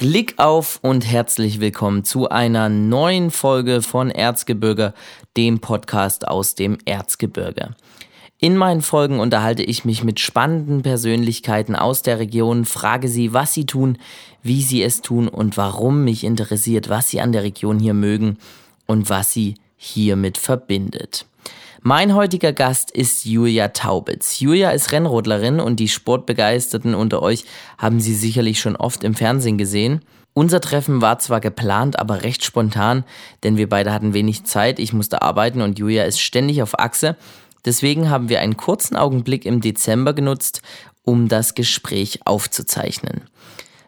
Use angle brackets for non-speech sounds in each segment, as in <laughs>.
Glück auf und herzlich willkommen zu einer neuen Folge von Erzgebirge, dem Podcast aus dem Erzgebirge. In meinen Folgen unterhalte ich mich mit spannenden Persönlichkeiten aus der Region, frage sie, was sie tun, wie sie es tun und warum mich interessiert, was sie an der Region hier mögen und was sie hiermit verbindet. Mein heutiger Gast ist Julia Taubitz. Julia ist Rennrodlerin und die Sportbegeisterten unter euch haben sie sicherlich schon oft im Fernsehen gesehen. Unser Treffen war zwar geplant, aber recht spontan, denn wir beide hatten wenig Zeit, ich musste arbeiten und Julia ist ständig auf Achse. Deswegen haben wir einen kurzen Augenblick im Dezember genutzt, um das Gespräch aufzuzeichnen.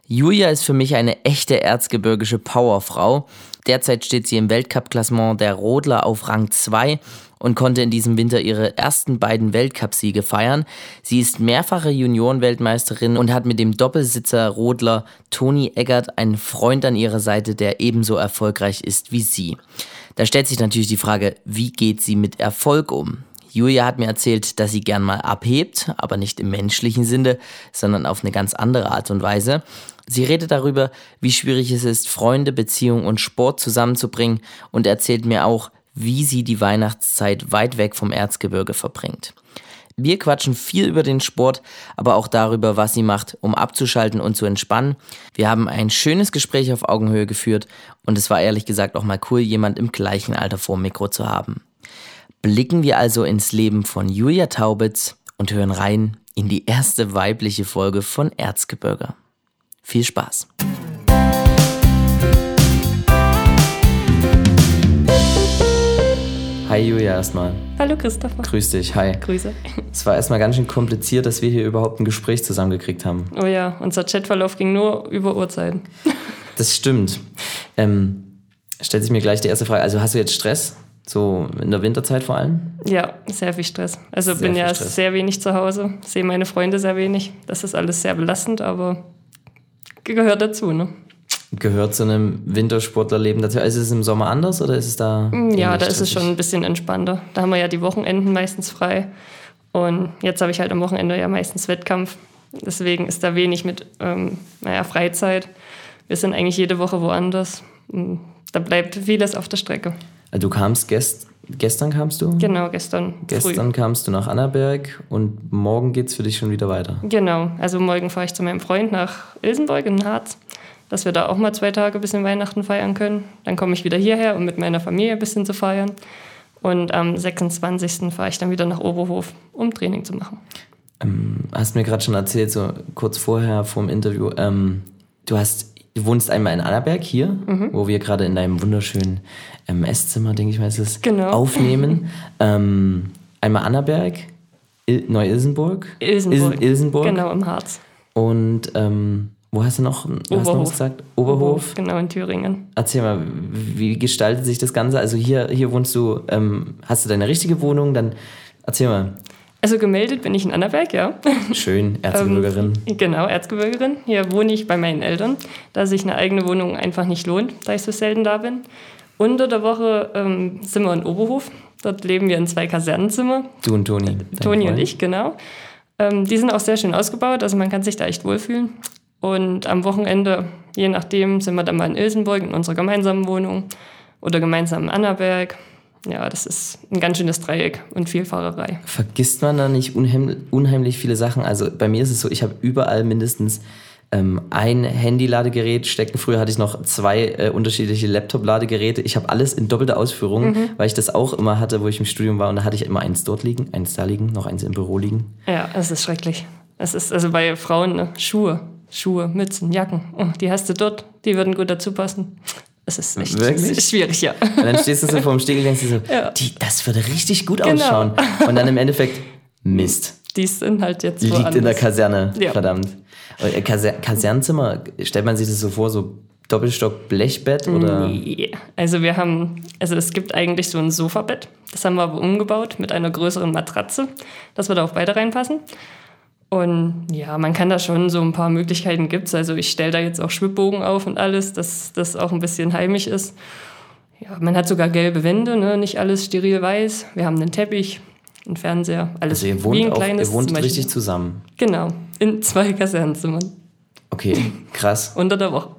Julia ist für mich eine echte erzgebirgische Powerfrau. Derzeit steht sie im Weltcup-Klassement der Rodler auf Rang 2 und konnte in diesem Winter ihre ersten beiden Weltcupsiege feiern. Sie ist mehrfache Juniorenweltmeisterin und hat mit dem Doppelsitzer Rodler Toni Eggert einen Freund an ihrer Seite, der ebenso erfolgreich ist wie sie. Da stellt sich natürlich die Frage, wie geht sie mit Erfolg um? Julia hat mir erzählt, dass sie gern mal abhebt, aber nicht im menschlichen Sinne, sondern auf eine ganz andere Art und Weise. Sie redet darüber, wie schwierig es ist, Freunde, Beziehung und Sport zusammenzubringen und erzählt mir auch, wie sie die Weihnachtszeit weit weg vom Erzgebirge verbringt. Wir quatschen viel über den Sport, aber auch darüber, was sie macht, um abzuschalten und zu entspannen. Wir haben ein schönes Gespräch auf Augenhöhe geführt und es war ehrlich gesagt auch mal cool, jemand im gleichen Alter vor dem Mikro zu haben. Blicken wir also ins Leben von Julia Taubitz und hören rein in die erste weibliche Folge von Erzgebirge. Viel Spaß! Hi Julia erstmal. Hallo Christopher. Grüß dich, hi. Grüße. Es war erstmal ganz schön kompliziert, dass wir hier überhaupt ein Gespräch zusammengekriegt haben. Oh ja, unser Chatverlauf ging nur über Uhrzeiten. <laughs> Das stimmt. Ähm, stellt sich mir gleich die erste Frage. Also hast du jetzt Stress? So in der Winterzeit vor allem? Ja, sehr viel Stress. Also Sehr bin ja Stress. sehr wenig zu Hause, sehe meine Freunde sehr wenig. Das ist alles sehr belastend, aber gehört dazu, ne? Gehört zu einem Wintersportlerleben dazu? Also ist es im Sommer anders oder ist es da? Mm, Ja, da ist es schon ein bisschen entspannter. Da haben wir ja die Wochenenden meistens frei. Und jetzt habe ich halt am Wochenende ja meistens Wettkampf. Deswegen ist da wenig mit ähm, naja, Freizeit. Wir sind eigentlich jede Woche woanders. Mm, Da bleibt vieles auf der Strecke. Also Du kamst gest gestern kamst du? Genau, gestern, früh. Gestern kamst du nach Annaberg und morgen geht's für dich schon wieder weiter. Genau, also morgen fahre ich zu meinem Freund nach Ilsenburg in Harz, dass wir da auch mal zwei Tage ein bisschen Weihnachten feiern können. Dann komme ich wieder hierher, um mit meiner Familie ein bisschen zu feiern. Und am 26. fahre ich dann wieder nach Oberhof, um Training zu machen. Hast mir gerade schon erzählt, so kurz vorher vor dem Interview, ähm, du hast, du wohnst einmal in Annaberg hier, Mhm. wo wir gerade in deinem wunderschönen ähm, Esszimmer, denke ich mal, ist es, Genau. aufnehmen. <laughs> ähm, einmal Annaberg, Il Neu-Ilsenburg, Ilsenburg. Ilsen Ilsenburg Genau, im Harz. und ähm, wo hast du noch, wo hast du noch Oberhof. gesagt? Oberhof. Genau, in Thüringen. Erzähl mal, wie gestaltet sich das Ganze? Also hier, hier wohnst du, ähm, hast du deine richtige Wohnung, dann erzähl mal. Also gemeldet bin ich in Annaberg, ja. Schön, <laughs> Erzgebirgerin. Genau, Erzgebirgerin. Hier wohne ich bei meinen Eltern, da sich eine eigene Wohnung einfach nicht lohnt, da ich so selten da bin. Unter der Woche ähm, sind wir in Oberhof. Dort leben wir in zwei Kasernenzimmer. Du und Toni. dein Toni und ich, genau. Ähm, die sind auch sehr schön ausgebaut, also man kann sich da echt wohlfühlen. Und am Wochenende, je nachdem, sind wir dann mal in Ilsenburg in unserer gemeinsamen Wohnung oder gemeinsam in Annaberg. Ja, das ist ein ganz schönes Dreieck und viel Fahrerei. Vergisst man da nicht unheim, unheimlich viele Sachen? Also bei mir ist es so, ich habe überall mindestens ähm, ein Handy-Ladegerät stecken. Früher hatte ich noch zwei äh, unterschiedliche Laptop-Ladegeräte. Ich habe alles in doppelter Ausführung, weil ich das auch immer hatte, wo ich im Studium war. Und da hatte ich immer eins dort liegen, eins da liegen, noch eins im Büro liegen. Ja, es ist schrecklich. Es ist also bei Frauen ne, Schuhe, Schuhe, Mützen, Jacken. Oh, die hast du dort, die würden gut dazu passen. Es ist echt Wirklich? schwierig, ja. Und dann stehst du so vor dem Spiegel und denkst dir so, Ja. die, das würde richtig gut Genau. ausschauen. Und dann im Endeffekt, Mist. Die sind halt jetzt Liegt in der woanders. Kaserne, Ja. verdammt. Äh, Kaser Kasernenzimmer, stellt man sich das so vor, so Doppelstock Blechbett oder? Nee. Also wir haben, also es gibt eigentlich so ein Sofabett. Das haben wir aber umgebaut mit einer größeren Matratze, dass wir da auch beide reinpassen. Und ja, man kann da schon so ein paar Möglichkeiten gibt's. Also ich stelle da jetzt auch Schwibbogen auf und alles, dass das auch ein bisschen heimisch ist. Ja, man hat sogar gelbe Wände, ne? nicht alles steril weiß. Wir haben einen Teppich, einen Fernseher, alles Also ihr wie wohnt, ein auch, kleines ihr wohnt richtig zusammen. Genau, in zwei Kasernenzimmern. Okay, krass. <laughs> Unter der Woche.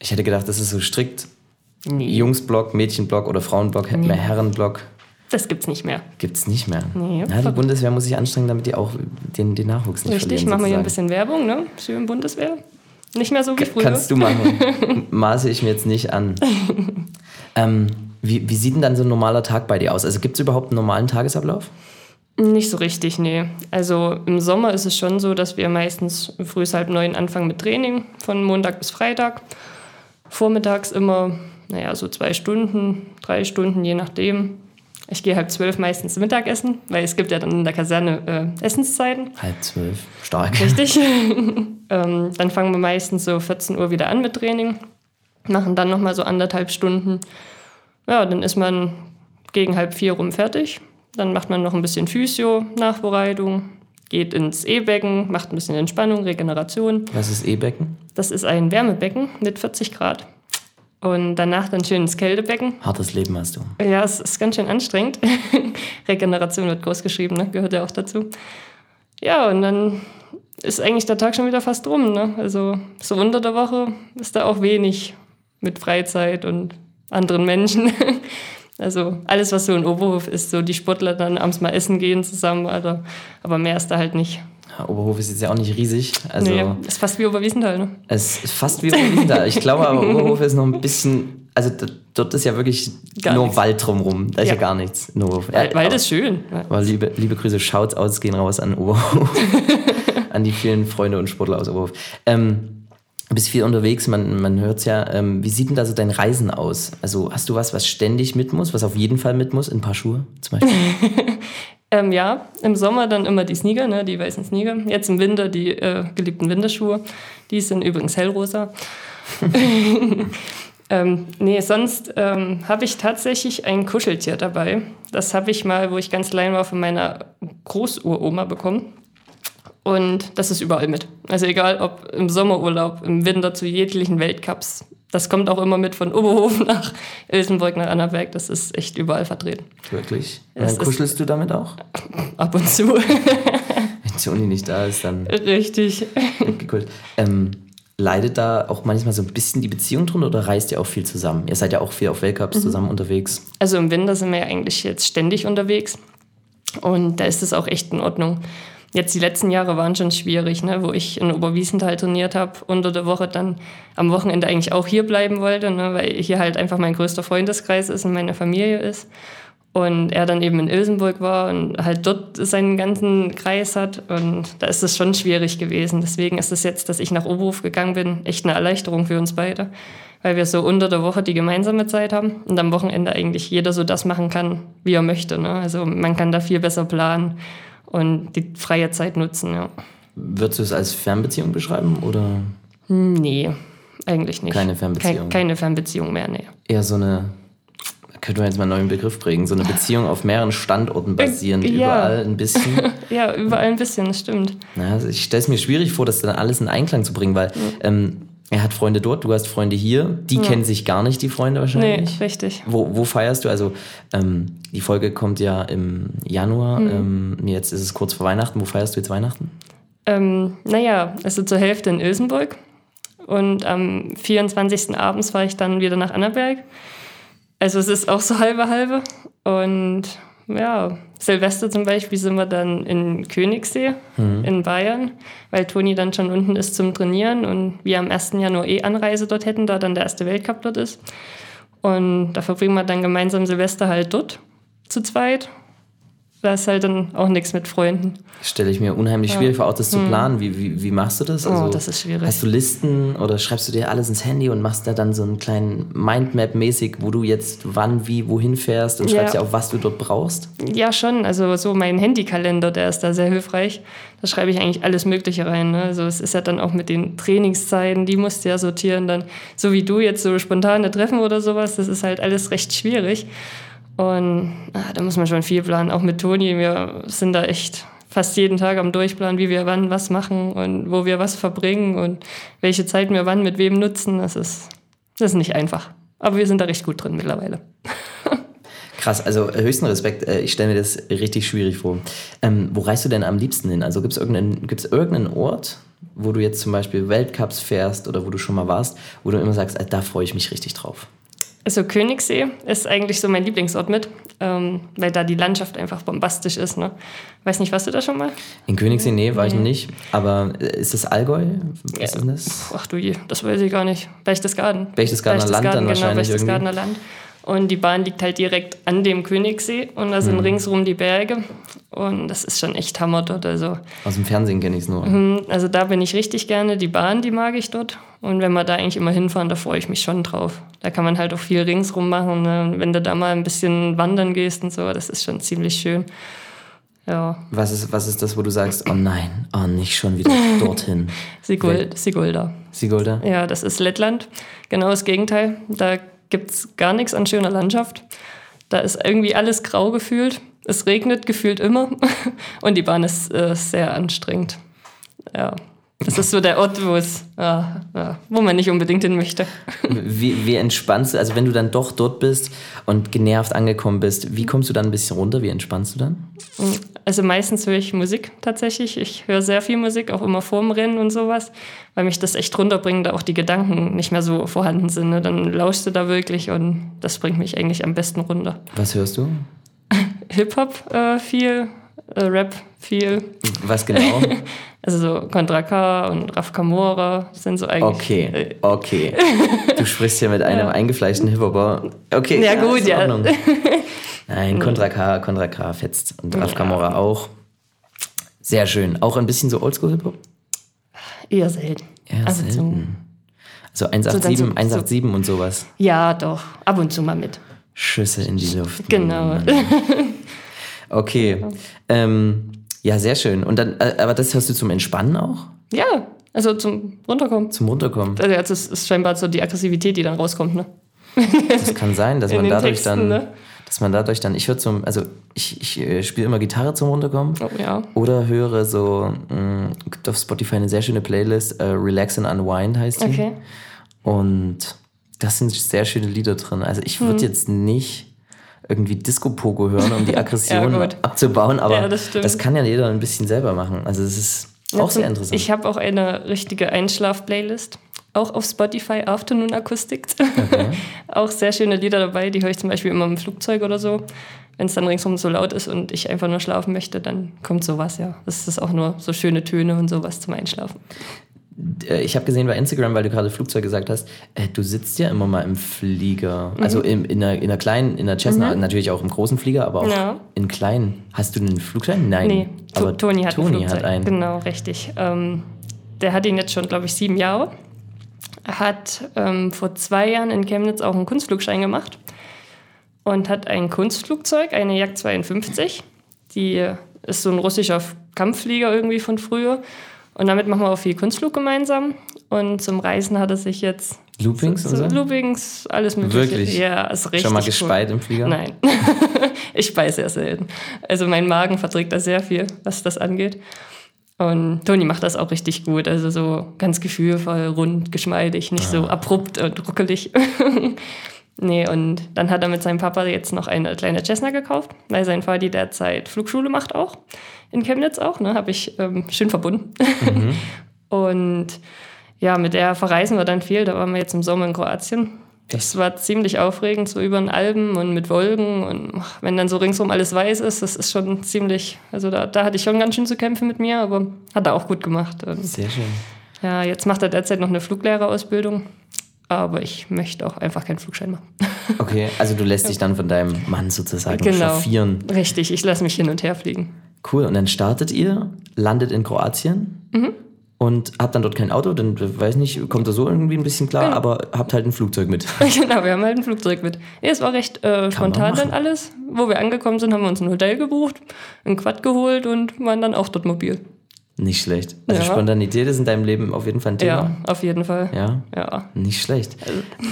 Ich hätte gedacht, das ist so strikt. Nee. Jungsblock, Mädchenblock oder Frauenblock, mehr Herrenblock. Das gibt's nicht mehr. Gibt's nicht mehr. Nee, ja, die. Bundeswehr muss sich anstrengen, damit die auch den, den Nachwuchs nicht Richtig, verlieren. machen wir hier ein bisschen Werbung, ne? Schön Bundeswehr. Nicht mehr so wie früher. Kannst du machen. <laughs> Maße ich mir jetzt nicht an. ähm, wie, wie sieht denn dann so ein normaler Tag bei dir aus? Also gibt es überhaupt einen normalen Tagesablauf? Nicht so richtig, nee. Also im Sommer ist es schon so, dass wir meistens früh halb neun anfangen mit Training, von Montag bis Freitag. Vormittags immer, naja, so zwei Stunden, drei Stunden, je nachdem. Ich gehe halb zwölf meistens Mittagessen, weil es gibt ja dann in der Kaserne äh, Essenszeiten. Halb zwölf. Stark. Richtig. <laughs> <laughs> ähm, dann fangen wir meistens so 14 Uhr wieder an mit Training, machen dann nochmal so anderthalb Stunden. Ja, dann ist man gegen halb vier rum fertig. Dann macht man noch ein bisschen Physio, Nachbereitung, geht ins E-Becken, macht ein bisschen Entspannung, Regeneration. Was ist E-Becken? Das ist ein Wärmebecken mit 40 Grad. Und danach dann schön ins Kältebecken. Hartes Leben hast du. Ja, es ist ganz schön anstrengend. <laughs> Regeneration wird groß geschrieben, ne? gehört ja auch dazu. Ja, und dann ist eigentlich der Tag schon wieder fast rum. Ne? Also so unter der Woche ist da auch wenig mit Freizeit und anderen Menschen. <laughs> Also alles, was so in Oberhof ist, so die Sportler dann abends mal essen gehen zusammen, Alter. aber mehr ist da halt nicht. Oberhof ist jetzt ja auch nicht riesig. Also nee, ist fast wie Oberwiesenthal, ne? es ist fast wie Oberwiesenthal. Ich glaube aber, Oberhof ist noch ein bisschen. Also dort ist ja wirklich Gar nur nichts. Wald drumrum. Da ist ja, Ja. gar nichts Oberhof. Wald, Wald ist schön. Aber liebe, liebe Grüße, Shouts aus gehen raus an Oberhof. <laughs> an die vielen Freunde und Sportler aus Oberhof. Ähm, du bist viel unterwegs, man, man hört es ja. Ähm, wie sieht denn da so dein Reisen aus? Also hast du was, was ständig mit muss, was auf jeden Fall mit muss? Ein paar Schuhe zum Beispiel? <laughs> Ähm, ja, im Sommer dann immer die Sneaker, ne, die weißen Sneaker. Jetzt im Winter die äh, geliebten Winterschuhe. Die sind übrigens hellrosa. <laughs> ähm, nee, sonst ähm, habe ich tatsächlich ein Kuscheltier dabei. Das habe ich mal, wo ich ganz klein war, von meiner Großuroma bekommen. Und das ist überall mit. Also egal, ob im Sommerurlaub, im Winter zu jeglichen Weltcups. Das kommt auch immer mit von Oberhof nach Ilsenburg nach Annaberg. Das ist echt überall vertreten. Wirklich? Es dann kuschelst du damit auch? <laughs> Ab und zu. <laughs> Wenn Joni nicht da ist, dann Richtig. gekult. Ähm, leidet da auch manchmal so ein bisschen die Beziehung drunter oder reist ihr auch viel zusammen? Ihr seid ja auch viel auf Weltcups zusammen unterwegs. Also im Winter sind wir ja eigentlich jetzt ständig unterwegs. Und da ist es auch echt in Ordnung. Jetzt die letzten Jahre waren schon schwierig, ne? wo ich in Oberwiesenthal trainiert habe, unter der Woche dann am Wochenende eigentlich auch hier bleiben wollte, ne? weil hier halt einfach mein größter Freundeskreis ist und meine Familie ist. Und er dann eben in Ilsenburg war und halt dort seinen ganzen Kreis hat. Und da ist es schon schwierig gewesen. Deswegen ist es jetzt, dass ich nach Oberhof gegangen bin, echt eine Erleichterung für uns beide. Weil wir so unter der Woche die gemeinsame Zeit haben und am Wochenende eigentlich jeder so das machen kann, wie er möchte. Ne? Also man kann da viel besser planen und die freie Zeit nutzen. Ja. Würdest du es als Fernbeziehung beschreiben oder Nee, eigentlich nicht. Keine Fernbeziehung. Kein, keine Fernbeziehung mehr, nee. eher so eine, könnte man jetzt mal einen neuen Begriff prägen, so eine Beziehung auf mehreren Standorten basierend, Ja. überall ein bisschen. <laughs> Ja, überall ein bisschen, das stimmt. Also ich stelle es mir schwierig vor, das dann alles in Einklang zu bringen, weil ähm, er hat Freunde dort, du hast Freunde hier, die kennen sich gar nicht, die Freunde Nee, wahrscheinlich. richtig. Wo, wo feierst du? Also ähm, die Folge kommt ja im Januar, ähm, jetzt ist es kurz vor Weihnachten. Wo feierst du jetzt Weihnachten? Ähm, naja, also zur Hälfte in Ilsenburg. Und am 24. abends fahre ich dann wieder nach Annaberg. Also es ist auch so halbe halbe. Und ja, Silvester zum Beispiel sind wir dann in Königssee in Bayern, weil Toni dann schon unten ist zum Trainieren und wir am 1. Januar eh Anreise dort hätten, da dann der erste Weltcup dort ist. Und da verbringen wir dann gemeinsam Silvester halt dort zu zweit. Da ist halt dann auch nichts mit Freunden. Stelle ich mir unheimlich schwierig vor, auch das zu planen. Wie, wie, wie machst du das? Hm. Oh, das ist schwierig. Hast du Listen oder schreibst du dir alles ins Handy und machst da dann so einen kleinen Mindmap-mäßig, wo du jetzt wann, wie, wohin fährst und Ja. schreibst dir auf, was du dort brauchst? Ja, schon. Also so mein Handykalender, der ist da sehr hilfreich. Da schreibe ich eigentlich alles Mögliche rein. Ne? Also es ist ja dann auch mit den Trainingszeiten, die musst du ja sortieren. Dann, so wie du jetzt so spontane Treffen oder sowas, das ist halt alles recht schwierig. Und ah, da muss man schon viel planen. Auch mit Toni, wir sind da echt fast jeden Tag am Durchplanen, wie wir wann was machen und wo wir was verbringen und welche Zeit wir wann mit wem nutzen. Das ist, das ist nicht einfach. Aber wir sind da recht gut drin mittlerweile. <laughs> Krass, also äh, höchsten Respekt. Äh, Ich stelle mir das richtig schwierig vor. Ähm, wo reist du denn am liebsten hin? Also gibt es irgendeinen, gibt's irgendeinen Ort, wo du jetzt zum Beispiel Weltcups fährst oder wo du schon mal warst, wo du immer sagst, da freue ich mich richtig drauf? Also Königssee ist eigentlich so mein Lieblingsort mit, ähm, weil da die Landschaft einfach bombastisch ist. Ne? Weiß nicht, warst du da schon mal? In Königssee, nee, war ich noch nicht. Aber äh, ist das Allgäu? Was ist das? Ach du je, das weiß ich gar nicht. Berchtesgaden. Berchtesgadener Land dann genau, wahrscheinlich Berchtesgadener Land. Und die Bahn liegt halt direkt an dem Königssee und da sind mhm. ringsrum die Berge. Und das ist schon echt Hammer dort. Also. Aus dem Fernsehen kenne ich es nur. Mhm, also da bin ich richtig gerne. Die Bahn, die mag ich dort. Und wenn wir da eigentlich immer hinfahren, da freue ich mich schon drauf. Da kann man halt auch viel ringsrum machen. Ne? wenn du da mal ein bisschen wandern gehst und so, das ist schon ziemlich schön. Ja. Was ist, was ist das, wo du sagst, oh nein, oh nicht schon wieder <laughs> dorthin? Sigul Sigulda. Sigulda? Ja, das ist Lettland. Genau das Gegenteil. Da gibt es gar nichts an schöner Landschaft. Da ist irgendwie alles grau gefühlt. Es regnet gefühlt immer. <laughs> Und die Bahn ist äh, sehr anstrengend. Ja. Das ist so der Ort, wo es, ja, ja, wo man nicht unbedingt hin möchte. Wie, wie entspannst du, also wenn du dann doch dort bist und genervt angekommen bist, wie kommst du dann ein bisschen runter? Wie entspannst du dann? Also meistens höre ich Musik tatsächlich. Ich höre sehr viel Musik, auch immer vorm Rennen und sowas, weil mich das echt runterbringt, da auch die Gedanken nicht mehr so vorhanden sind. Ne? Dann lauschst du da wirklich und das bringt mich eigentlich am besten runter. Was hörst du? <laughs> Hip-Hop äh, viel, äh, Rap viel. Was genau? <laughs> Also so Contra K und Raf Kamora sind so eigentlich. Okay, äh, okay. Du sprichst <laughs> ja mit einem ja. eingefleischten Hip-Hopper. Okay, ja, ja gut, ja. <laughs> Nein, Contra K, fetzt und Raf Kamora auch. Sehr schön. Auch ein bisschen so Oldschool-Hip-Hop? Eher selten. Eher also selten. So, so 187, so, so, 187 und sowas. Ja, doch. Ab und zu mal mit. Schüsse in die Luft. Genau. <laughs> Okay. Ähm, ja, sehr schön. Und dann, äh, aber das hörst du zum Entspannen auch? Ja, also zum Runterkommen. Zum Runterkommen. Also das ist scheinbar so die Aggressivität, die dann rauskommt, ne? Das kann sein, dass <laughs> man dadurch Texten, dann, ne? dass man dadurch dann, ich höre zum, also ich, ich äh, spiele immer Gitarre zum Runterkommen. Oh, ja. Oder höre so, mh, mm, gibt auf Spotify eine sehr schöne Playlist, uh, Relax and Unwind heißt die. Okay. Und das sind sehr schöne Lieder drin. Also ich würde hm. jetzt nicht irgendwie Disco-Pogo hören, um die <laughs> Aggression ja, abzubauen. Aber ja, das, das, kann ja jeder ein bisschen selber machen. Also es ist auch Jetzt, sehr interessant. Ich habe auch eine richtige Einschlaf-Playlist. Auch auf Spotify Afternoon Acoustic. Okay. <laughs> auch sehr schöne Lieder dabei, die höre ich zum Beispiel immer im Flugzeug oder so. Wenn es dann ringsum so laut ist und ich einfach nur schlafen möchte, dann kommt sowas, ja. Das ist auch nur so schöne Töne und sowas zum Einschlafen. Äh, ich habe gesehen bei Instagram, weil du gerade Flugzeug gesagt hast, äh, du sitzt ja immer mal im Flieger. Mhm. Also in, in, einer, in einer kleinen, in einer Cessna, mhm. natürlich auch im großen Flieger, aber auch ja. in kleinen. Hast du einen Flugschein? Nein. Nee, aber Toni hat, Toni ein hat einen. Genau, richtig. Ähm, der hat ihn jetzt schon, glaube ich, sieben Jahre. Hat ähm, vor zwei Jahren in Chemnitz auch einen Kunstflugschein gemacht und hat ein Kunstflugzeug, eine Jak 52. Die ist so ein russischer Kampfflieger irgendwie von früher. Und damit machen wir auch viel Kunstflug gemeinsam. Und zum Reisen hat er sich jetzt. Loopings so, so? Loopings, alles mögliche. Wirklich? Ja, ist richtig. Schon mal gespeit cool. im Flieger? Nein. <laughs> ich speise sehr selten. Also mein Magen verträgt da sehr viel, was das angeht. Und Toni macht das auch richtig gut. Also so ganz gefühlvoll, rund, geschmeidig, nicht ah. so abrupt und ruckelig. <laughs> nee, und dann hat er mit seinem Papa jetzt noch eine kleine Cessna gekauft, weil sein Vati derzeit Flugschule macht auch in Chemnitz auch, ne? Habe ich ähm, schön verbunden. Mhm. <laughs> und ja, mit der verreisen wir dann viel. Da waren wir jetzt im Sommer in Kroatien. Das war ziemlich aufregend, so über den Alpen und mit Wolken. Und ach, wenn dann so ringsum alles weiß ist, das ist schon ziemlich, also da, da hatte ich schon ganz schön zu kämpfen mit mir, aber hat er auch gut gemacht. Und Sehr schön. Ja, jetzt macht er derzeit noch eine Fluglehrerausbildung. Aber ich möchte auch einfach keinen Flugschein machen. <laughs> Okay, also du lässt dich dann von deinem Mann sozusagen genau, chauffieren. Richtig, ich lasse mich hin und her fliegen. Cool, und dann startet ihr, landet in Kroatien mhm. und habt dann dort kein Auto, dann weiß nicht, kommt da so irgendwie ein bisschen klar, genau. aber habt halt ein Flugzeug mit. <laughs> genau, wir haben halt ein Flugzeug mit. Es war recht äh, spontan dann alles. Wo wir angekommen sind, haben wir uns ein Hotel gebucht, ein Quad geholt und waren dann auch dort mobil. Nicht schlecht. Also ja. Spontanität ist in deinem Leben auf jeden Fall ein Thema. Ja, auf jeden Fall. Ja? Ja. Nicht schlecht.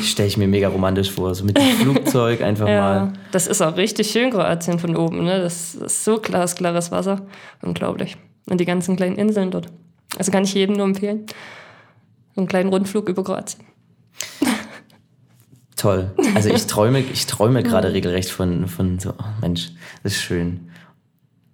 Stelle ich mir mega romantisch vor. So mit dem <laughs> Flugzeug einfach ja. mal. Das ist auch richtig schön, Kroatien von oben. Ne? Das ist so glasklares Wasser. Unglaublich. Und die ganzen kleinen Inseln dort. Also kann ich jedem nur empfehlen. einen kleinen Rundflug über Kroatien. Toll. Also ich <laughs> träume, ich träume gerade regelrecht von, von so, oh Mensch, das ist schön.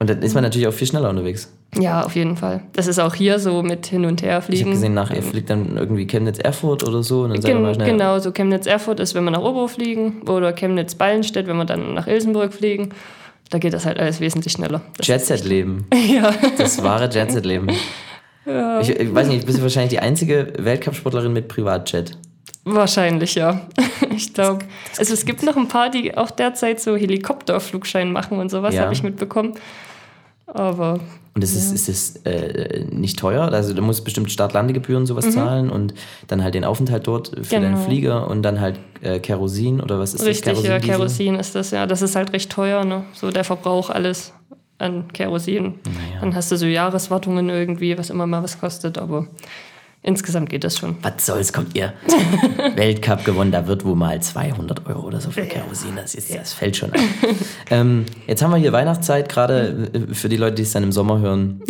Und dann ist man natürlich auch viel schneller unterwegs. Ja, auf jeden Fall. Das ist auch hier so mit hin und her Ich fliegen. habe gesehen, nach ihr fliegt dann irgendwie Chemnitz-Erfurt oder so und dann mal Gen schnell. genau, so Chemnitz-Erfurt ist, wenn wir nach Oberhof fliegen oder Chemnitz-Ballenstedt, wenn wir dann nach Ilsenburg fliegen. Da geht das halt alles wesentlich schneller. Jet-Set-Leben. <laughs> ja, Das wahre Jet-Set-Leben. <laughs> Ich, ich weiß nicht, du bist wahrscheinlich die einzige Weltcup-Sportlerin mit Privatjet. wahrscheinlich, ja. <laughs> Ich glaube. Also es gibt noch ein paar, die auch derzeit so Helikopterflugschein machen und sowas, Ja. habe ich mitbekommen. Aber Und ist es, ist es äh, nicht teuer? Also du musst bestimmt Start-Landegebühren sowas zahlen und dann halt den Aufenthalt dort für deinen Mhm. Genau. Flieger und dann halt äh, Kerosin oder was ist richtig, das? ja, Diesel? Kerosin ist das, ja. Das ist halt recht teuer, ne? So der Verbrauch alles an Kerosin. Dann hast du so Jahreswartungen irgendwie, was immer mal was kostet, aber insgesamt geht das schon. Was soll's, kommt ihr? <laughs> Weltcup gewonnen, da wird wohl mal 200 Euro oder so für Kerosin, das, ist, das fällt schon an. <laughs> ähm, jetzt haben wir hier Weihnachtszeit, gerade äh, für die Leute, die es dann im Sommer hören.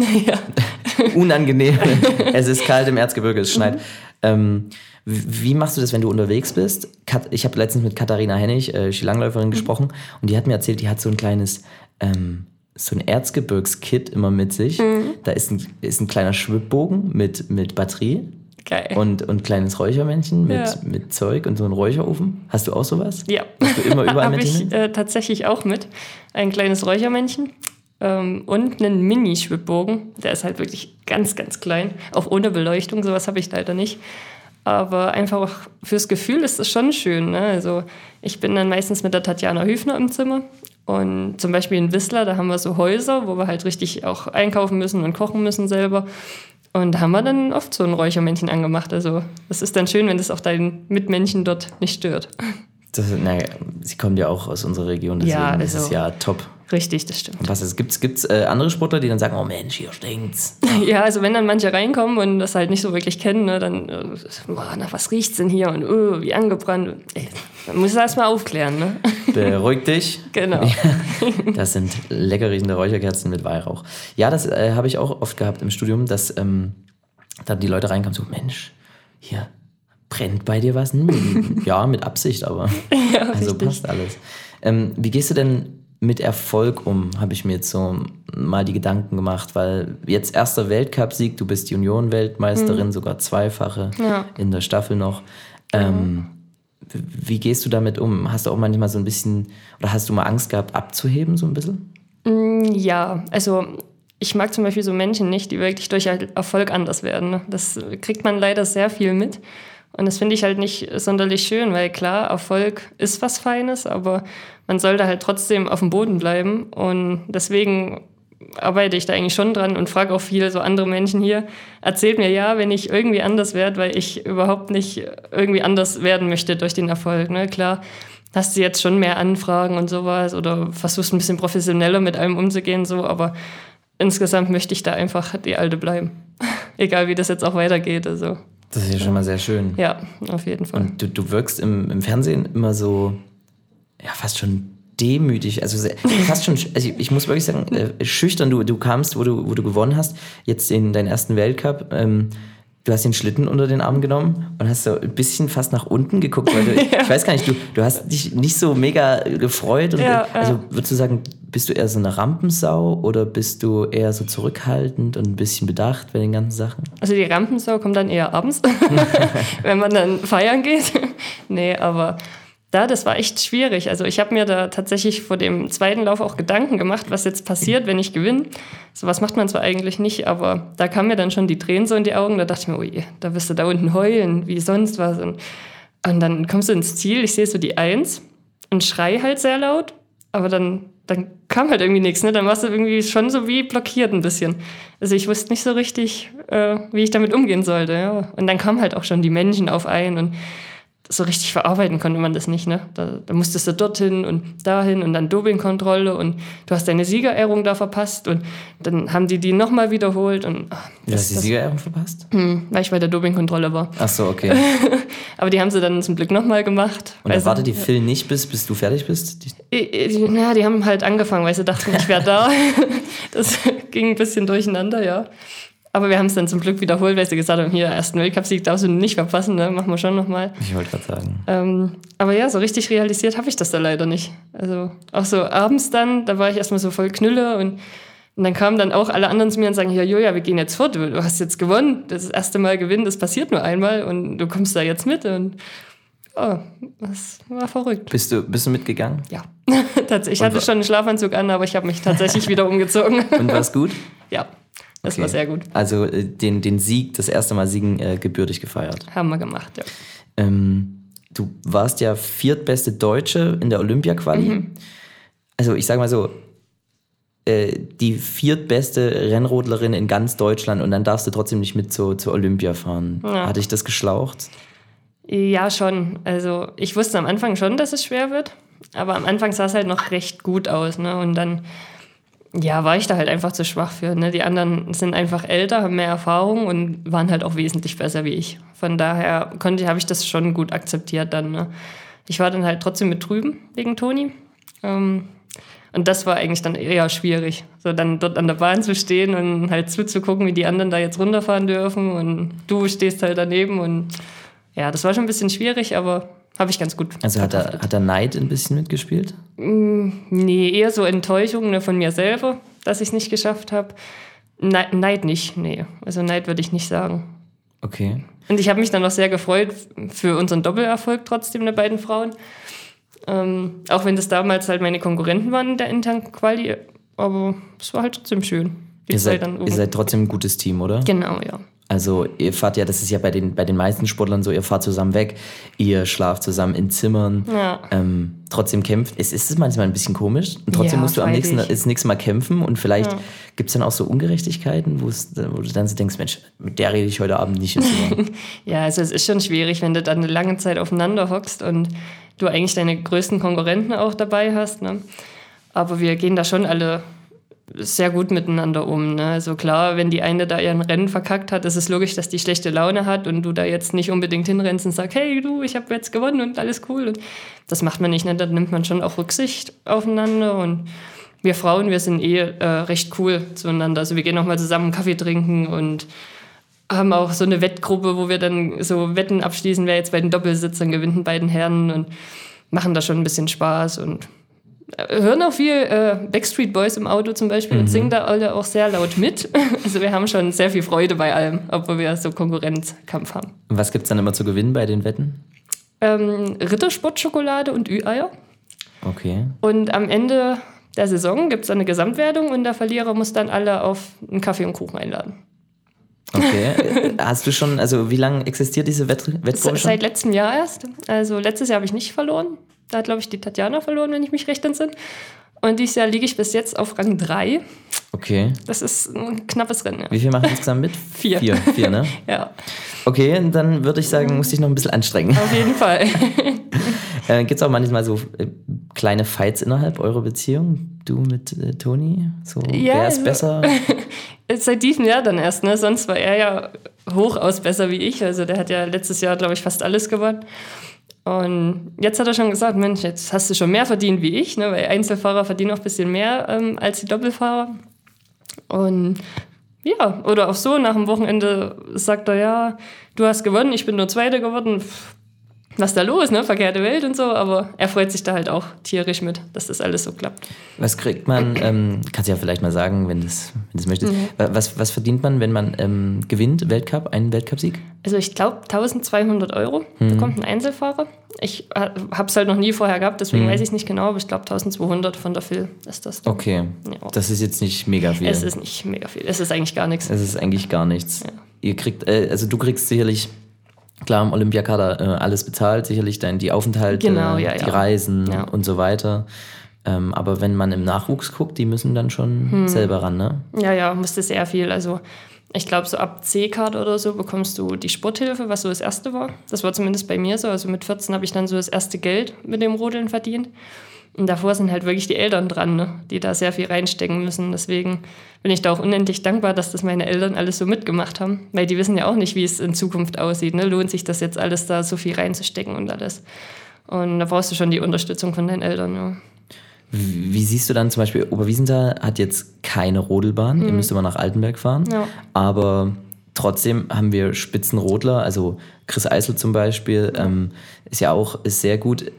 <laughs> Unangenehm. es ist kalt im Erzgebirge, es schneit. Ähm, wie machst du das, wenn du unterwegs bist? Ich habe letztens mit Katharina Hennig, äh, Skilangläuferin, gesprochen und die hat mir erzählt, die hat so ein kleines, ähm, so ein Erzgebirgskit immer mit sich. Da ist ein, ist ein kleiner Schwibbogen mit, mit Batterie Geil. und, und kleines Räuchermännchen mit, Ja. mit Zeug und so ein Räucherofen. Hast du auch sowas? ja. Hast du immer <laughs> überall mit ich äh, tatsächlich auch mit. Ein kleines Räuchermännchen ähm, und einen Mini-Schwibbogen. Der ist halt wirklich ganz, ganz klein. Auch ohne Beleuchtung, sowas habe ich leider nicht. Aber einfach auch fürs Gefühl ist es schon schön. Ne? Also ich bin dann meistens mit der Tatjana Hüfner im Zimmer. Und zum Beispiel in Whistler, da haben wir so Häuser, wo wir halt richtig auch einkaufen müssen und kochen müssen selber. Und da haben wir dann oft so ein Räuchermännchen angemacht. Also das ist dann schön, wenn das auch deinen Mitmännchen dort nicht stört. Das, naja, sie kommt ja auch aus unserer Region, deswegen Ja, ist es also- ja top. Richtig, das stimmt. Und was ist, gibt's, gibt's äh, andere Sportler, die dann sagen, oh Mensch, hier stinkt's. <laughs> Ja, also wenn dann manche reinkommen und das halt nicht so wirklich kennen, ne, dann, äh, boah, nach was riecht's denn hier und oh, wie angebrannt. Ey, dann muss das erstmal aufklären, ne? <laughs> Beruhig dich. Genau. <laughs> Das sind lecker riechende Räucherkerzen mit Weihrauch. Ja, das äh, habe ich auch oft gehabt im Studium, dass ähm, dann die Leute reinkamen so, Mensch, hier brennt bei dir was? Hm, <laughs> ja, mit Absicht, aber <laughs> also richtig. passt alles. Ähm, wie gehst du denn mit Erfolg um, habe ich mir jetzt so mal die Gedanken gemacht, weil jetzt erster Weltcupsieg, du bist Juniorenweltmeisterin, sogar zweifache Mhm. Ja. in der Staffel noch. Ähm, wie gehst du damit um? Hast du auch manchmal so ein bisschen, oder hast du mal Angst gehabt, abzuheben, so ein bisschen? Ja, also ich mag zum Beispiel so Menschen nicht, die wirklich durch Erfolg anders werden. ne? Das kriegt man leider sehr viel mit. Und das finde ich halt nicht sonderlich schön, weil klar, Erfolg ist was Feines, aber man sollte halt trotzdem auf dem Boden bleiben. Und deswegen arbeite ich da eigentlich schon dran und frage auch viele so andere Menschen hier, erzählt mir ja, wenn ich irgendwie anders werde, weil ich überhaupt nicht irgendwie anders werden möchte durch den Erfolg. Ne? Klar, hast du jetzt schon mehr Anfragen und sowas oder versuchst ein bisschen professioneller mit allem umzugehen, so, aber insgesamt möchte ich da einfach die Alte bleiben. <laughs> Egal wie das jetzt auch weitergeht. Also Das ist ja schon mal sehr schön. ja, auf jeden Fall. Und du, du wirkst im, im Fernsehen immer so, ja, fast schon demütig, also sehr, fast schon, also ich, ich muss wirklich sagen, äh, schüchtern, du, du kamst, wo du, wo du gewonnen hast, jetzt in deinen ersten Weltcup, ähm, du hast den Schlitten unter den Arm genommen und hast so ein bisschen fast nach unten geguckt, weil du, <laughs> ich weiß gar nicht, du, du hast dich nicht so mega gefreut. Und, Ja, also ja. würdest du sagen, bist du eher so eine Rampensau oder bist du eher so zurückhaltend und ein bisschen bedacht bei den ganzen Sachen? Also die Rampensau kommt dann eher abends, <laughs> wenn man dann feiern geht. <laughs> nee, aber da, das war echt schwierig. Also ich habe mir da tatsächlich vor dem zweiten Lauf auch Gedanken gemacht, was jetzt passiert, wenn ich gewinne. So was macht man zwar eigentlich nicht, aber da kamen mir dann schon die Tränen so in die Augen. Da dachte ich mir, ui, da wirst du da unten heulen, wie sonst was. Und, und dann kommst du ins Ziel, ich sehe so die Eins und schrei halt sehr laut, aber dann, dann kam halt irgendwie nichts. Ne? Dann warst du irgendwie schon so wie blockiert ein bisschen. Also ich wusste nicht so richtig, äh, wie ich damit umgehen sollte. Ja. Und dann kamen halt auch schon die Menschen auf ein und so richtig verarbeiten konnte man das nicht. Ne? Da, da musstest du dorthin und dahin und dann Dopingkontrolle und du hast deine Siegerehrung da verpasst und dann haben die die nochmal wiederholt und ach, Du hast die Siegerehrung verpasst? hm, weil ich bei der Dopingkontrolle war. Ach so, okay. <laughs> Aber die haben sie dann zum Glück nochmal gemacht. Und weil dann sie- wartet die Phil nicht, bis, bis du fertig bist? Die, Na, die haben halt angefangen, weil sie dachten, ich wäre <laughs> da. Das <laughs> ging ein bisschen durcheinander, ja. Aber wir haben es dann zum Glück wiederholt, weil sie gesagt haben, hier, ersten Weltcupsieg darfst du nicht verpassen, ne? machen wir schon nochmal. ich wollte gerade sagen. Ähm, aber ja, so richtig realisiert habe ich das da leider nicht. Also auch so abends dann, da war ich erstmal so voll Knülle und Und dann kamen dann auch alle anderen zu mir und sagen, ja, Julia, wir gehen jetzt fort, du, du hast jetzt gewonnen, das, ist das erste Mal gewinnen, das passiert nur einmal und du kommst da jetzt mit. Und oh, das war verrückt. Bist du, bist du mitgegangen? Ja, <laughs> tatsächlich. Ich hatte schon einen Schlafanzug an, aber ich habe mich tatsächlich wieder umgezogen. Und war es gut? <laughs> Ja, das Okay. war sehr gut. Also äh, den, den Sieg, das erste Mal Siegen äh, gebürtig gefeiert. Haben wir gemacht, ja. Ähm, du warst ja viertbeste Deutsche in der Olympia-Quali. Mhm. Also ich sag mal so, äh, die viertbeste Rennrodlerin in ganz Deutschland und dann darfst du trotzdem nicht mit zur, zur Olympia fahren. Ja. Hatte ich das geschlaucht? Ja, schon. Also ich wusste am Anfang schon, dass es schwer wird, aber am Anfang sah es halt noch recht gut aus. Ne? Und dann, ja, war ich da halt einfach zu schwach für. Ne? Die anderen sind einfach älter, haben mehr Erfahrung und waren halt auch wesentlich besser wie ich. Von daher konnte, habe ich das schon gut akzeptiert dann. Ne? Ich war dann halt trotzdem mit drüben wegen Toni. Ähm, und das war eigentlich dann eher schwierig, so dann dort an der Bahn zu stehen und halt zuzugucken, wie die anderen da jetzt runterfahren dürfen und du stehst halt daneben und ja, das war schon ein bisschen schwierig, aber habe ich ganz gut. Also hat verkraftet. hat er Neid ein bisschen mitgespielt? Nee, eher so Enttäuschung ne, von mir selber, dass ich es nicht geschafft habe. Neid, Neid nicht, nee. Also Neid würde ich nicht sagen. Okay. Und ich habe mich dann auch sehr gefreut für unseren Doppelerfolg trotzdem der beiden Frauen. Ähm, auch wenn das damals halt meine Konkurrenten waren in der internen Quali, aber es war halt trotzdem schön. Ihr seid, ihr seid trotzdem ein gutes Team, oder? genau, ja. Also ihr fahrt ja, das ist ja bei den, bei den meisten Sportlern so, ihr fahrt zusammen weg, ihr schlaft zusammen in Zimmern, Ja. ähm, trotzdem kämpft. Es ist manchmal ein bisschen komisch und trotzdem Ja, musst du am nächsten, das nächste Mal kämpfen und vielleicht Ja. gibt es dann auch so Ungerechtigkeiten, wo, du dann so denkst, Mensch, mit der rede ich heute Abend nicht. <laughs> Ja, also es ist schon schwierig, wenn du dann eine lange Zeit aufeinander hockst und du eigentlich deine größten Konkurrenten auch dabei hast. Ne? Aber wir gehen da schon alle sehr gut miteinander um. Ne? Also klar, wenn die eine da ihren Rennen verkackt hat, ist es logisch, dass die schlechte Laune hat und du da jetzt nicht unbedingt hinrennst und sagst, hey du, ich habe jetzt gewonnen und alles cool. Und das macht man nicht, ne? da nimmt man schon auch Rücksicht aufeinander und wir Frauen, wir sind eh äh, recht cool zueinander. Also wir gehen auch mal zusammen Kaffee trinken und haben auch so eine Wettgruppe, wo wir dann so Wetten abschließen, wer jetzt bei den Doppelsitzern gewinnt, den beiden Herren und machen da schon ein bisschen Spaß und hören auch viel äh, Backstreet Boys im Auto zum Beispiel und singen da alle auch sehr laut mit. <laughs> Also wir haben schon sehr viel Freude bei allem, obwohl wir so Konkurrenzkampf haben. Und was gibt es dann immer zu gewinnen bei den Wetten? Ähm, Rittersportschokolade und Ü-Eier. Okay. Und am Ende der Saison gibt es eine Gesamtwertung und der Verlierer muss dann alle auf einen Kaffee und Kuchen einladen. Okay. Äh, <laughs> Hast du schon, also wie lange existiert diese Wett? Seit letztem Jahr erst. Also letztes Jahr habe ich nicht verloren. Da hat, glaube ich, die Tatjana verloren, wenn ich mich recht entsinne. Und dieses Jahr liege ich bis jetzt auf Rang 3. Okay. Das ist ein knappes Rennen. Ja. Wie viel machen insgesamt mit? <laughs> Vier. Vier, vier ne? <laughs> ja, Okay, dann würde ich sagen, musst dich noch ein bisschen anstrengen. auf jeden Fall. <laughs> Äh, Gibt es auch manchmal so äh, kleine Fights innerhalb eurer Beziehung? Du mit äh, Toni? So, Ja, wer ist also- besser? Seit diesem Jahr dann erst, ne? Sonst war er ja hochaus besser wie ich. Also der hat ja letztes Jahr, glaube ich, fast alles gewonnen. Und jetzt hat er schon gesagt, Mensch, jetzt hast du schon mehr verdient wie ich, ne? weil Einzelfahrer verdienen auch ein bisschen mehr ähm, als die Doppelfahrer. Und ja, oder auch so, nach dem Wochenende sagt er, ja, du hast gewonnen, ich bin nur Zweiter geworden. Pff, Was ist da los, ne? Verkehrte Welt und so, aber er freut sich da halt auch tierisch mit, dass das alles so klappt. Was kriegt man, ähm, kannst du ja vielleicht mal sagen, wenn du es wenn du's möchtest. Mhm. Wa- Was, was verdient man, wenn man ähm, gewinnt, Weltcup, einen Weltcupsieg? Also ich glaube 1200 Euro bekommt ein Einzelfahrer. Ich äh, habe es halt noch nie vorher gehabt, deswegen weiß ich es nicht genau, aber ich glaube 1200 von der Phil ist das. Okay, Ja. das ist jetzt nicht mega viel. Es ist nicht mega viel, es ist eigentlich gar nichts. Es ist eigentlich gar nichts. Ihr kriegt, äh, also du kriegst sicherlich, klar im Olympiakader äh, alles bezahlt, sicherlich dann die Aufenthalte, Genau, ja, die ja. Reisen Ja. und so weiter. Ähm, aber wenn man im Nachwuchs guckt, die müssen dann schon Hm. selber ran, ne? Ja, ja, musste sehr viel. Also ich glaube, so ab C-Card oder so bekommst du die Sporthilfe, was so das erste war. Das war zumindest bei mir so. Also mit 14 habe ich dann so das erste Geld mit dem Rodeln verdient. Und davor sind halt wirklich die Eltern dran, ne? die da sehr viel reinstecken müssen. Deswegen bin ich da auch unendlich dankbar, dass das meine Eltern alles so mitgemacht haben. Weil die wissen ja auch nicht, wie es in Zukunft aussieht. Ne? Lohnt sich das jetzt alles da so viel reinzustecken und alles. Und da brauchst du schon die Unterstützung von deinen Eltern. Ja. Wie siehst du dann zum Beispiel, Oberwiesenthal hat jetzt keine Rodelbahn, ihr müsst immer nach Altenberg fahren, Ja. aber trotzdem haben wir Spitzenrodler, also Chris Eisel zum Beispiel, ähm, ist ja auch ist sehr gut.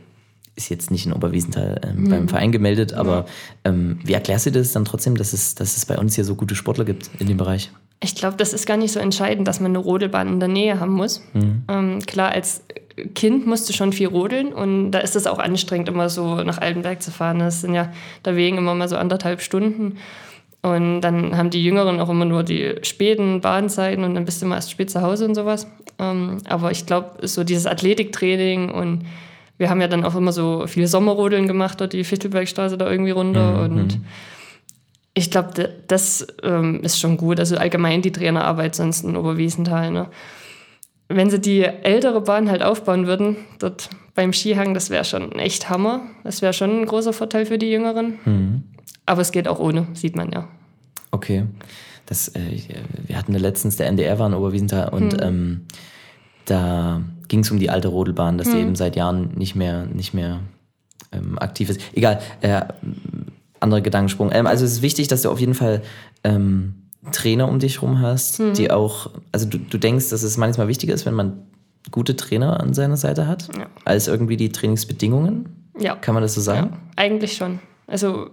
Ist jetzt nicht in Oberwiesenthal ähm, mhm. beim Verein gemeldet, aber ähm, wie erklärst du das dann trotzdem, dass es, dass es bei uns hier so gute Sportler gibt in dem Bereich? Ich glaube, das ist gar nicht so entscheidend, dass man eine Rodelbahn in der Nähe haben muss. Mhm. Ähm, klar, als Kind musst du schon viel rodeln und da ist es auch anstrengend, immer so nach Altenberg zu fahren. Das sind ja da wegen immer mal so anderthalb Stunden. Und dann haben die Jüngeren auch immer nur die späten Bahnzeiten und dann bist du immer erst spät zu Hause und sowas. Ähm, aber ich glaube, so dieses Athletiktraining und wir haben ja dann auch immer so viele Sommerrodeln gemacht, dort die Fichtelbergstraße da irgendwie runter. Mhm. Und ich glaube, das ähm, ist schon gut. Also allgemein die Trainerarbeit sonst in Oberwiesenthal. Ne? Wenn sie die ältere Bahn halt aufbauen würden, dort beim Skihang, das wäre schon echt Hammer. Das wäre schon ein großer Vorteil für die Jüngeren. Mhm. Aber es geht auch ohne, sieht man ja. Okay. Das, äh, wir hatten letztens, der NDR war in Oberwiesenthal und mhm. ähm, da ging es um die alte Rodelbahn, dass mhm. die eben seit Jahren nicht mehr, nicht mehr ähm, aktiv ist. Egal, äh, anderer Gedankensprung. Ähm, also es ist wichtig, dass du auf jeden Fall ähm, Trainer um dich herum hast, mhm. die auch, also du, du denkst, dass es manchmal wichtiger ist, wenn man gute Trainer an seiner Seite hat, ja. als irgendwie die Trainingsbedingungen. Ja. Kann man das so sagen? Ja, eigentlich schon. Also,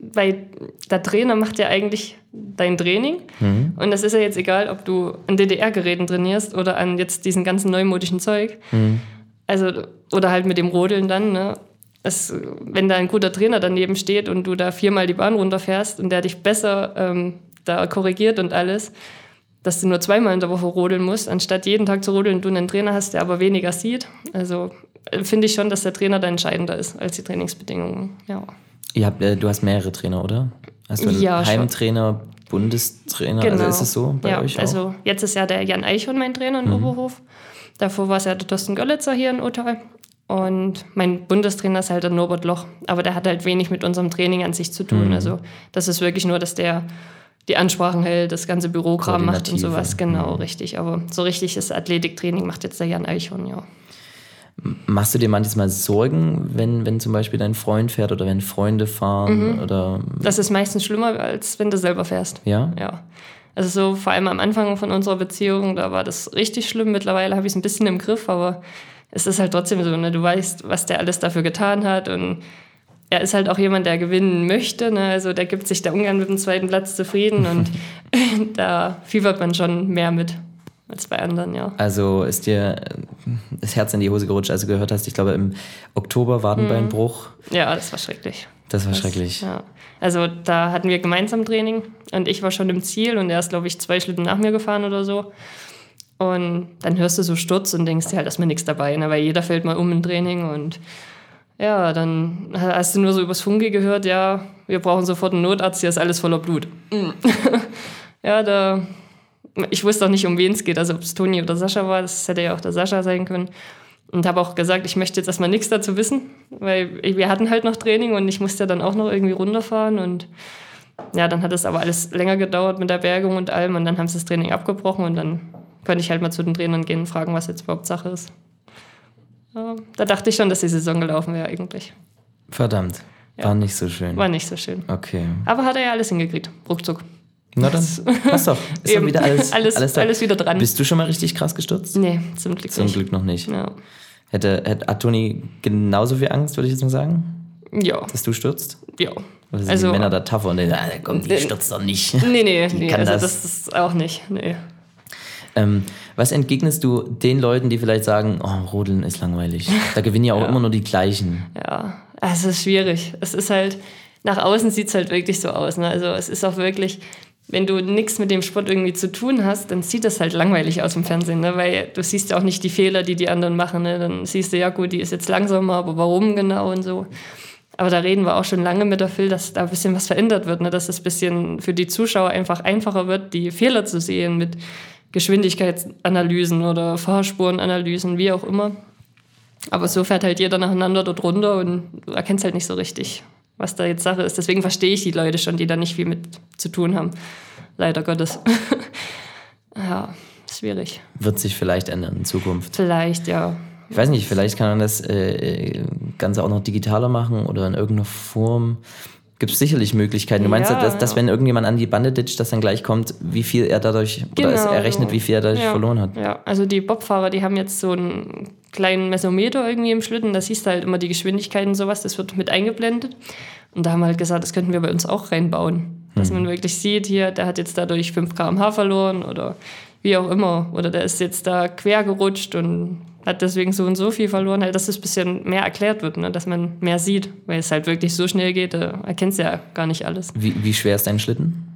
weil der Trainer macht ja eigentlich dein Training. Mhm. Und das ist ja jetzt egal, ob du an DDR-Geräten trainierst oder an jetzt diesen ganzen neumodischen Zeug. Mhm. Also, oder halt mit dem Rodeln dann, ne? Es, wenn da ein guter Trainer daneben steht und du da viermal die Bahn runterfährst und der dich besser ähm, da korrigiert und alles, dass du nur zweimal in der Woche rodeln musst, anstatt jeden Tag zu rodeln, du einen Trainer hast, der aber weniger sieht. Also äh, finde ich schon, dass der Trainer da entscheidender ist als die Trainingsbedingungen. Ja. Ihr habt, äh, du hast mehrere Trainer, oder? Hast du ja, Heimtrainer, schon. Bundestrainer? Genau. Also ist es so bei ja, euch auch? Also jetzt ist ja der Jan Eichhorn mein Trainer in mhm. Oberhof. Davor war es ja der Thorsten Görlitzer hier in Ottal. Und mein Bundestrainer ist halt der Norbert Loch. Aber der hat halt wenig mit unserem Training an sich zu tun. Mhm. Also das ist wirklich nur, dass der die Ansprachen hält, das ganze Bürokram macht und sowas. Genau, mhm. richtig. Aber so richtig das Athletiktraining macht jetzt der Jan Eichhorn, ja. Machst du dir manchmal Sorgen, wenn, wenn zum Beispiel dein Freund fährt oder wenn Freunde fahren? Mhm. Oder das ist meistens schlimmer, als wenn du selber fährst. Ja? Ja. Also so vor allem am Anfang von unserer Beziehung, da war das richtig schlimm. Mittlerweile habe ich es ein bisschen im Griff, aber es ist halt trotzdem so, ne? du weißt, was der alles dafür getan hat und er ist halt auch jemand, der gewinnen möchte. Ne? Also der gibt sich da ungern mit dem zweiten Platz zufrieden und <laughs> <laughs> da fiebert man schon mehr mit als bei anderen, ja. Also ist dir das Herz in die Hose gerutscht, als du gehört hast, ich glaube im Oktober Wadenbeinbruch. Mhm. Ja, das war schrecklich. Das war das, schrecklich. Ja. Also da hatten wir gemeinsam Training und ich war schon im Ziel und er ist, glaube ich, zwei Schlitten nach mir gefahren oder so. Und dann hörst du so Sturz und denkst dir halt erstmal nichts dabei, ne? weil jeder fällt mal um im Training und ja, dann hast du nur so übers Funke gehört, ja, wir brauchen sofort einen Notarzt, hier ist alles voller Blut. Mhm. <laughs> ja, da, ich wusste auch nicht, um wen es geht, also ob es Toni oder Sascha war, das hätte ja auch der Sascha sein können. Und habe auch gesagt, ich möchte jetzt erstmal nichts dazu wissen, weil wir hatten halt noch Training und ich musste ja dann auch noch irgendwie runterfahren und ja, dann hat es aber alles länger gedauert mit der Bergung und allem und dann haben sie das Training abgebrochen und dann konnte ich halt mal zu den Trainern gehen und fragen, was jetzt überhaupt Sache ist. Ja, da dachte ich schon, dass die Saison gelaufen wäre eigentlich. Verdammt. Ja. War nicht so schön. War nicht so schön. Okay. Aber hat er ja alles hingekriegt. Ruckzuck. Na dann, passt doch. <laughs> Ist doch wieder alles, <laughs> alles, alles, alles, wieder dran. Bist du schon mal richtig krass gestürzt? Nee, zum Glück zum nicht. Zum Glück noch nicht. Ja. Hätte, hätte, hat Toni genauso viel Angst, würde ich jetzt mal sagen? Ja. Dass du stürzt? Ja. Oder sind also, die Männer da tough und die, ah, komm, die stürzt doch nicht. Nee, nee, <laughs> nee also das. das ist auch nicht. Nee. Ähm, was entgegnest du den Leuten, die vielleicht sagen, oh, Rodeln ist langweilig? Da gewinnen ja auch ja. immer nur die gleichen. Ja, es ist schwierig. Es ist halt, nach außen sieht es halt wirklich so aus. Ne? Also es ist auch wirklich, wenn du nichts mit dem Sport irgendwie zu tun hast, dann sieht das halt langweilig aus im Fernsehen, ne? weil du siehst ja auch nicht die Fehler, die die anderen machen. Ne? Dann siehst du, ja gut, die ist jetzt langsamer, aber warum genau und so. Aber da reden wir auch schon lange mit der Phil, dass da ein bisschen was verändert wird, ne? dass es ein bisschen für die Zuschauer einfach einfacher wird, die Fehler zu sehen mit Geschwindigkeitsanalysen oder Fahrspurenanalysen, wie auch immer. Aber so fährt halt jeder nacheinander dort runter und du erkennst halt nicht so richtig, was da jetzt Sache ist. Deswegen verstehe ich die Leute schon, die da nicht viel mit zu tun haben. Leider Gottes. <laughs> ja, schwierig. Wird sich vielleicht ändern in Zukunft. Vielleicht, ja. Ich weiß nicht, vielleicht kann man das äh, Ganze auch noch digitaler machen oder in irgendeiner Form gibt es sicherlich Möglichkeiten. Du meinst, ja, dass, dass, wenn irgendjemand an die Bande ditcht, dass dann gleich kommt, wie viel er dadurch, genau, oder es errechnet, wie viel er dadurch ja, verloren hat. Ja, also die Bobfahrer, die haben jetzt so ein kleinen Mesometer irgendwie im Schlitten, da siehst du halt immer die Geschwindigkeit und sowas, das wird mit eingeblendet. Und da haben wir halt gesagt, das könnten wir bei uns auch reinbauen. Dass man wirklich sieht, hier, der hat jetzt dadurch 5 km/h verloren oder wie auch immer. Oder der ist jetzt da quer gerutscht und hat deswegen so und so viel verloren. Halt, dass es ein bisschen mehr erklärt wird, ne? dass man mehr sieht. Weil es halt wirklich so schnell geht, da erkennst du ja gar nicht alles. Wie, wie schwer ist dein Schlitten?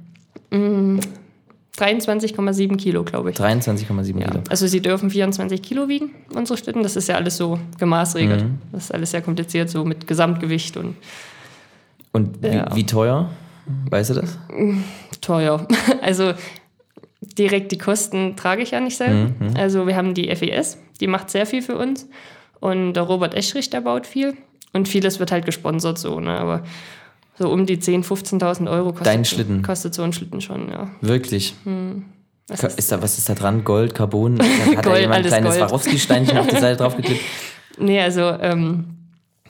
23,7 Kilo, glaube ich. 23,7 Ja. Kilo. Also sie dürfen 24 Kilo wiegen, unsere Schlitten. Das ist ja alles so gemaßregelt. Das ist alles sehr kompliziert, so mit Gesamtgewicht und Und wie, Ja. wie teuer? Weißt du das? teuer. <laughs> Also direkt die Kosten trage ich ja nicht selber. Also wir haben die FES, die macht sehr viel für uns. Und der Robert Eschrich, der baut viel. Und vieles wird halt gesponsert so, ne? Aber so um die 10.000, 15.000 Euro kostet, Dein Schlitten? kostet so ein Schlitten schon, ja. Wirklich? Das Ka- ist, Ist da, was ist da dran? Gold, Carbon? Da <laughs> hat da Gold, jemand ein kleines Gold. Swarovski-Steinchen auf die Seite <laughs> draufgeklebt? nee, also ähm,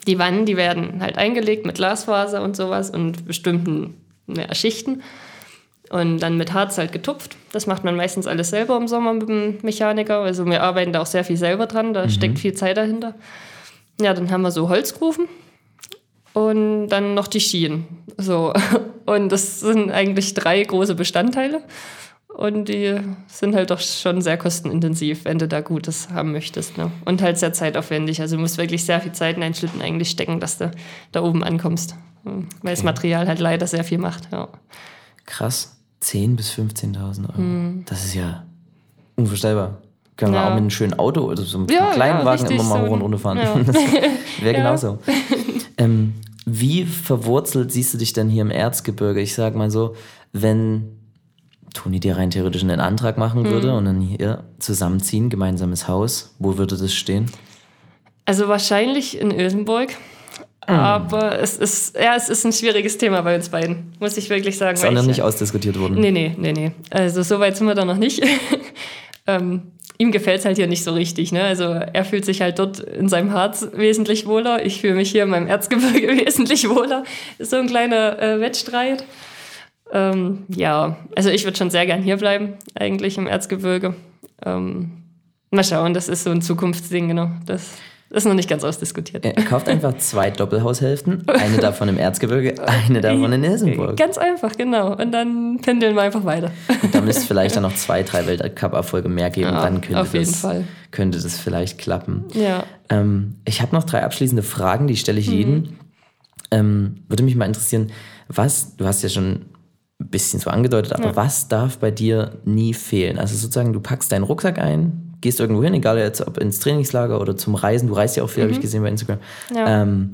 die Wannen, die werden halt eingelegt mit Glasfaser und sowas und bestimmten ja, Schichten. Und dann mit Harz halt getupft. Das macht man meistens alles selber im Sommer mit dem Mechaniker. Also wir arbeiten da auch sehr viel selber dran, da steckt viel Zeit dahinter. Ja, dann haben wir so Holzgrufen und dann noch die Schienen. So. <laughs> Und das sind eigentlich drei große Bestandteile. Und die sind halt doch schon sehr kostenintensiv, wenn du da Gutes haben möchtest. Ne? Und halt sehr zeitaufwendig. Also du musst wirklich sehr viel Zeit in deinen Schlitten eigentlich stecken, dass du da oben ankommst. Weil das Material halt leider sehr viel macht. Ja. Krass. 10.000 bis 15.000 Euro. Das ist ja unvorstellbar. Können wir Hm. Ja. auch mit einem schönen Auto oder so einem Ja, kleinen ja, Wagen immer mal so hoch und runter fahren. ja. <laughs> Das wäre <laughs> genauso. Ähm, wie verwurzelt siehst du dich denn hier im Erzgebirge? Ich sag mal so, wenn Toni dir rein theoretisch einen Antrag machen Hm. würde und dann hier zusammenziehen, gemeinsames Haus, wo würde das stehen? Also wahrscheinlich in Ilsenburg. Aber es ist, ja, es ist ein schwieriges Thema bei uns beiden, muss ich wirklich sagen. Ist auch noch ich- nicht ausdiskutiert worden. Nee, nee, nee, nee. Also so weit sind wir da noch nicht. <laughs> ähm, ihm gefällt es halt hier nicht so richtig. Ne? Also er fühlt sich halt dort in seinem Harz wesentlich wohler. Ich fühle mich hier in meinem Erzgebirge <laughs> wesentlich wohler. Ist so ein kleiner äh, Wettstreit. Ähm, ja, also ich würde schon sehr gern hier bleiben, eigentlich im Erzgebirge. Ähm, mal schauen, das ist so ein Zukunftsding, genau. Das ist noch nicht ganz ausdiskutiert. Er kauft einfach zwei Doppelhaushälften, eine davon im Erzgebirge, eine davon in Ilsenburg. Ganz einfach, genau. Und dann pendeln wir einfach weiter. Da müsste es vielleicht dann noch zwei, drei Weltcup-Erfolge mehr geben, Ja, dann könnte, auf jeden das, Fall. könnte das vielleicht klappen. Ja. Ähm, ich habe noch drei abschließende Fragen, die stelle ich Mhm. jedem. Ähm, würde mich mal interessieren, was, du hast ja schon ein bisschen so angedeutet, aber was darf bei dir nie fehlen? Also sozusagen, du packst deinen Rucksack ein, gehst irgendwo hin, egal jetzt ob ins Trainingslager oder zum Reisen, du reist ja auch viel, habe ich gesehen bei Instagram. Mhm. Ja. Ähm,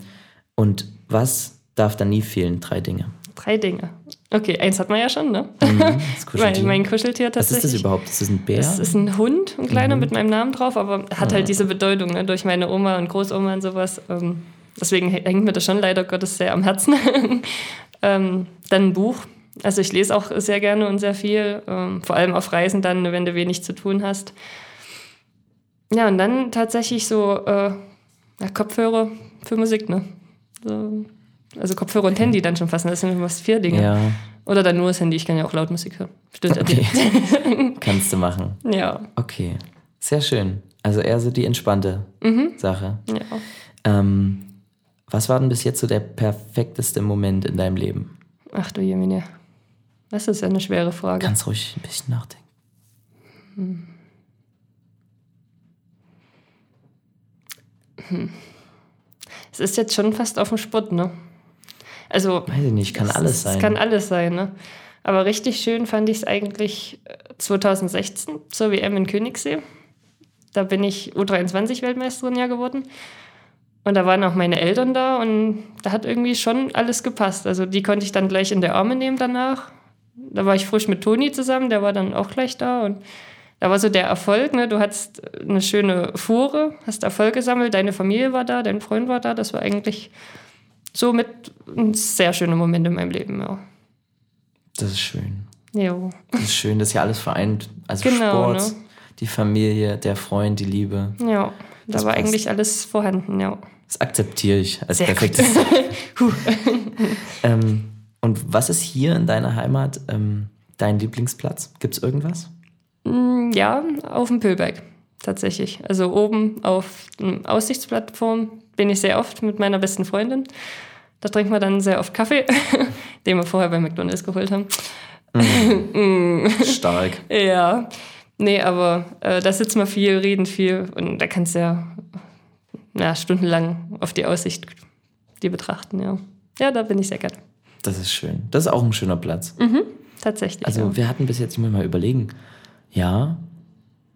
und was darf da nie fehlen? Drei Dinge. Drei Dinge. Okay, eins hat man ja schon, ne? Das <laughs> mein, Kuscheltier. mein Kuscheltier Was tatsächlich. ist das überhaupt? Ist das ein Bär? Das ist ein Hund, ein kleiner Mhm. mit meinem Namen drauf, aber hat Ah. halt diese Bedeutung ne, durch meine Oma und Großoma und sowas. Ähm, deswegen hängt mir das schon leider Gottes sehr am Herzen. <laughs> ähm, dann ein Buch. Also ich lese auch sehr gerne und sehr viel, ähm, vor allem auf Reisen dann, wenn du wenig zu tun hast. Ja, und dann tatsächlich so äh, ja, Kopfhörer für Musik, ne? So, also Kopfhörer und Handy dann schon fast. Das sind fast vier Dinge. ja, Oder dann nur das Handy. Ich kann ja auch laut Musik hören. Stimmt. okay. <laughs> Kannst du machen. Ja, Okay, sehr schön. Also eher so die entspannte Mhm. Sache. ja. Ähm, was war denn bis jetzt so der perfekteste Moment in deinem Leben? Ach du Jemine. Das ist ja eine schwere Frage. Ganz ruhig ein bisschen nachdenken. Es ist jetzt schon fast auf dem Sport, ne? Also. Weiß ich nicht, kann es- alles es sein. kann alles sein, ne? Aber richtig schön fand ich es eigentlich äh, 2016 zur WM in Königssee. Da bin ich U23-Weltmeisterin ja geworden. Und da waren auch meine Eltern da und da hat irgendwie schon alles gepasst. Also die konnte ich dann gleich in der Arme nehmen danach. Da war ich frisch mit Toni zusammen, der war dann auch gleich da und da war so der Erfolg, ne? Du hattest eine schöne Fuhre, hast Erfolg gesammelt, deine Familie war da, dein Freund war da. Das war eigentlich so mit ein sehr schöner Moment in meinem Leben, ja. Das ist schön. Jo. Das ist schön, dass hier alles vereint. Also Genau, Sport, ne? die Familie, der Freund, die Liebe. Ja, da Das war passt. eigentlich alles vorhanden, ja. Das akzeptiere ich als Sehr perfektes. <laughs> <laughs> ähm, und was ist hier in deiner Heimat ähm, dein Lieblingsplatz? Gibt es irgendwas? Mm, Ja, auf dem Pöhlberg. tatsächlich. Also oben auf einer Aussichtsplattform bin ich sehr oft mit meiner besten Freundin. Da trinken wir dann sehr oft Kaffee, <laughs> den wir vorher bei McDonalds geholt haben. <laughs> Mm. Stark. ja. Nee, aber äh, da sitzen wir viel, reden viel und da kannst du ja na, stundenlang auf die Aussicht die betrachten, ja. Ja, da bin ich sehr gerne. Das ist schön. Das ist auch ein schöner Platz. Mhm, tatsächlich. Also ja. wir hatten bis jetzt, ich muss mal überlegen, ja,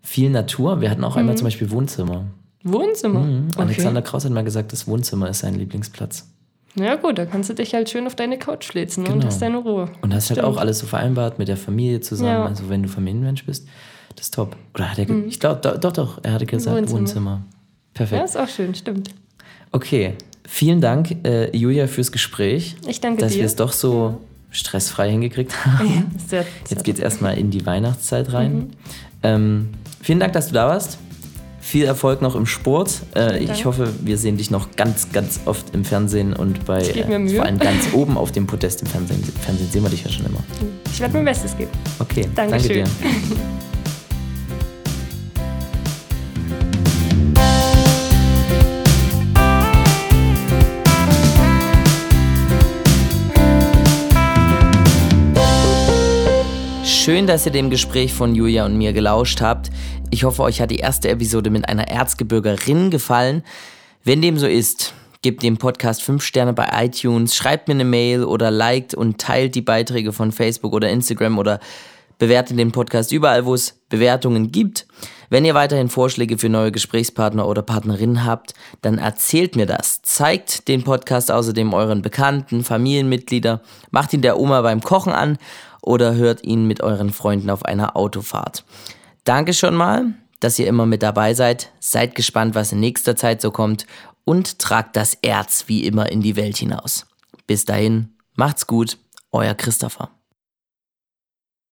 viel Natur. Wir hatten auch einmal zum Beispiel Wohnzimmer. Wohnzimmer? Mhm. Okay. Alexander Kraus hat mal gesagt, das Wohnzimmer ist sein Lieblingsplatz. Ja gut, da kannst du dich halt schön auf deine Couch flitzen ne, und Genau. hast deine Ruhe. Und hast halt Stimmt. auch alles so vereinbart mit der Familie zusammen. Ja. Also wenn du Familienmensch bist, das ist top. Oder hat er, ge- ich glaube, doch, doch, er hatte gesagt Wohnzimmer. Wohnzimmer. Perfekt. Ja, ist auch schön, stimmt. Okay, vielen Dank, äh, Julia, fürs Gespräch. Ich danke dass dir. wir es doch so stressfrei hingekriegt <laughs> haben. Ja, sehr, sehr Jetzt geht es erstmal in die Weihnachtszeit rein. Ähm, vielen Dank, dass du da warst. Viel Erfolg noch im Sport. Äh, ich hoffe, wir sehen dich noch ganz, ganz oft im Fernsehen und bei äh, vor allem ganz <laughs> oben auf dem Podest im Fernsehen. Fernsehen sehen wir dich ja schon immer. Ich werde mein Bestes geben. Okay, Dankeschön. danke dir. <laughs> Schön, dass ihr dem Gespräch von Julia und mir gelauscht habt. Ich hoffe, euch hat die erste Episode mit einer Erzgebirgerin gefallen. Wenn dem so ist, gebt dem Podcast 5 Sterne bei iTunes, schreibt mir eine Mail oder liked und teilt die Beiträge von Facebook oder Instagram oder bewertet den Podcast überall, wo es Bewertungen gibt. Wenn ihr weiterhin Vorschläge für neue Gesprächspartner oder Partnerinnen habt, dann erzählt mir das. Zeigt den Podcast außerdem euren Bekannten, Familienmitglieder, macht ihn der Oma beim Kochen an oder hört ihn mit euren Freunden auf einer Autofahrt. Danke schon mal, dass ihr immer mit dabei seid. Seid gespannt, was in nächster Zeit so kommt und tragt das Erz wie immer in die Welt hinaus. Bis dahin, macht's gut, euer Christopher.